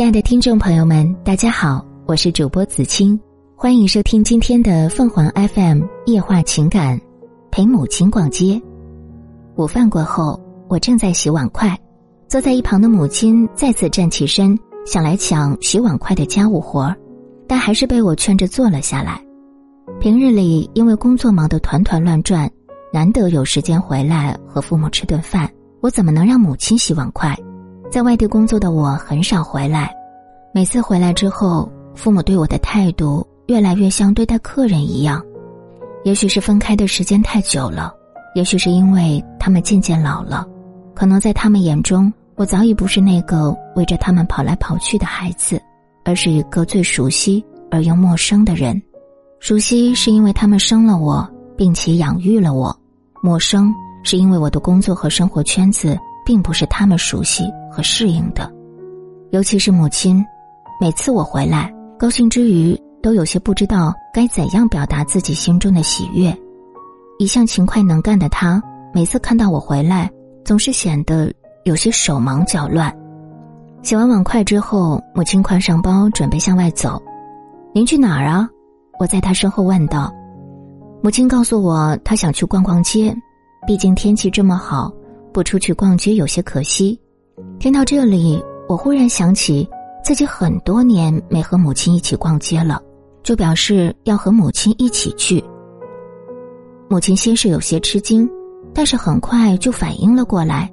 亲爱的听众朋友们，大家好，我是主播子清，欢迎收听今天的凤凰 FM 夜话情感，陪母亲逛街。午饭过后，我正在洗碗筷，坐在一旁的母亲再次站起身，想来抢洗碗筷的家务活儿，但还是被我劝着坐了下来。平日里因为工作忙得团团乱转，难得有时间回来和父母吃顿饭，我怎么能让母亲洗碗筷？在外地工作的我很少回来，每次回来之后，父母对我的态度越来越像对待客人一样。也许是分开的时间太久了，也许是因为他们渐渐老了，可能在他们眼中，我早已不是那个围着他们跑来跑去的孩子，而是一个最熟悉而又陌生的人。熟悉是因为他们生了我，并且养育了我；陌生是因为我的工作和生活圈子并不是他们熟悉。和适应的，尤其是母亲，每次我回来，高兴之余都有些不知道该怎样表达自己心中的喜悦。一向勤快能干的他，每次看到我回来，总是显得有些手忙脚乱。洗完碗筷之后，母亲挎上包准备向外走。您去哪儿啊？我在她身后问道。母亲告诉我，她想去逛逛街，毕竟天气这么好，不出去逛街有些可惜。听到这里，我忽然想起自己很多年没和母亲一起逛街了，就表示要和母亲一起去。母亲先是有些吃惊，但是很快就反应了过来，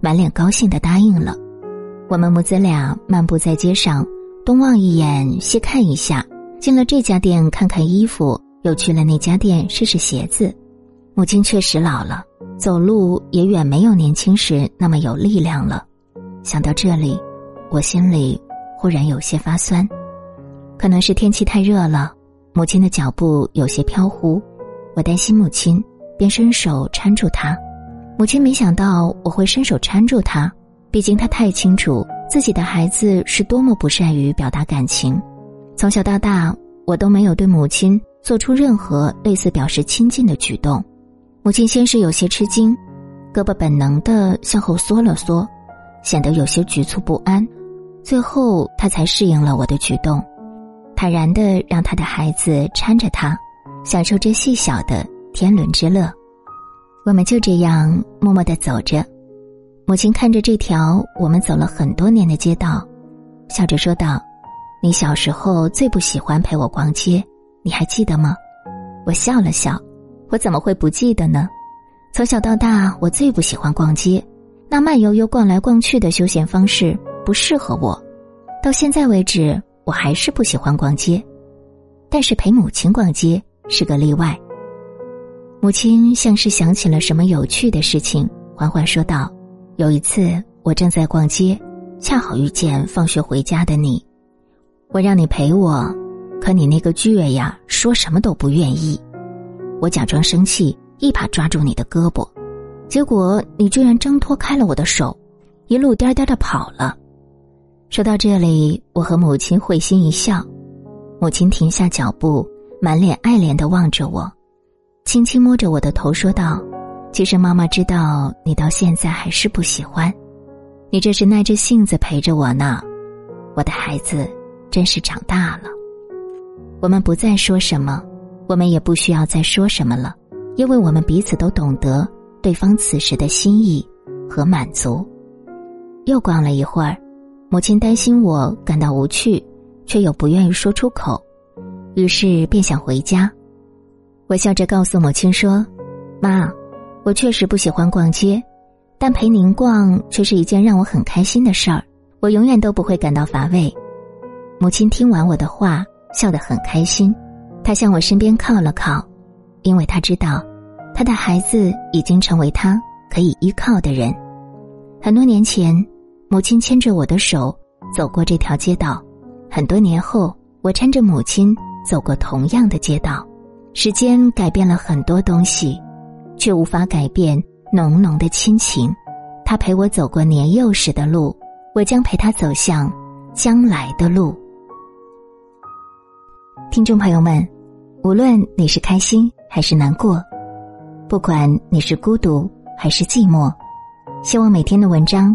满脸高兴的答应了。我们母子俩漫步在街上，东望一眼，西看一下，进了这家店看看衣服，又去了那家店试试鞋子。母亲确实老了，走路也远没有年轻时那么有力量了。想到这里，我心里忽然有些发酸，可能是天气太热了，母亲的脚步有些飘忽，我担心母亲，便伸手搀住她。母亲没想到我会伸手搀住她，毕竟她太清楚自己的孩子是多么不善于表达感情，从小到大，我都没有对母亲做出任何类似表示亲近的举动。母亲先是有些吃惊，胳膊本能的向后缩了缩。显得有些局促不安，最后他才适应了我的举动，坦然的让他的孩子搀着他，享受这细小的天伦之乐。我们就这样默默的走着，母亲看着这条我们走了很多年的街道，笑着说道：“你小时候最不喜欢陪我逛街，你还记得吗？”我笑了笑，我怎么会不记得呢？从小到大，我最不喜欢逛街。那慢悠悠逛来逛去的休闲方式不适合我，到现在为止我还是不喜欢逛街，但是陪母亲逛街是个例外。母亲像是想起了什么有趣的事情，缓缓说道：“有一次我正在逛街，恰好遇见放学回家的你，我让你陪我，可你那个倔呀，说什么都不愿意。我假装生气，一把抓住你的胳膊。”结果你居然挣脱开了我的手，一路颠颠的跑了。说到这里，我和母亲会心一笑。母亲停下脚步，满脸爱怜的望着我，轻轻摸着我的头，说道：“其实妈妈知道你到现在还是不喜欢，你这是耐着性子陪着我呢。我的孩子，真是长大了。我们不再说什么，我们也不需要再说什么了，因为我们彼此都懂得。”对方此时的心意和满足。又逛了一会儿，母亲担心我感到无趣，却又不愿意说出口，于是便想回家。我笑着告诉母亲说：“妈，我确实不喜欢逛街，但陪您逛却是一件让我很开心的事儿。我永远都不会感到乏味。”母亲听完我的话，笑得很开心，她向我身边靠了靠，因为她知道。她的孩子已经成为她可以依靠的人。很多年前，母亲牵着我的手走过这条街道；很多年后，我搀着母亲走过同样的街道。时间改变了很多东西，却无法改变浓浓的亲情。他陪我走过年幼时的路，我将陪他走向将来的路。听众朋友们，无论你是开心还是难过。不管你是孤独还是寂寞，希望每天的文章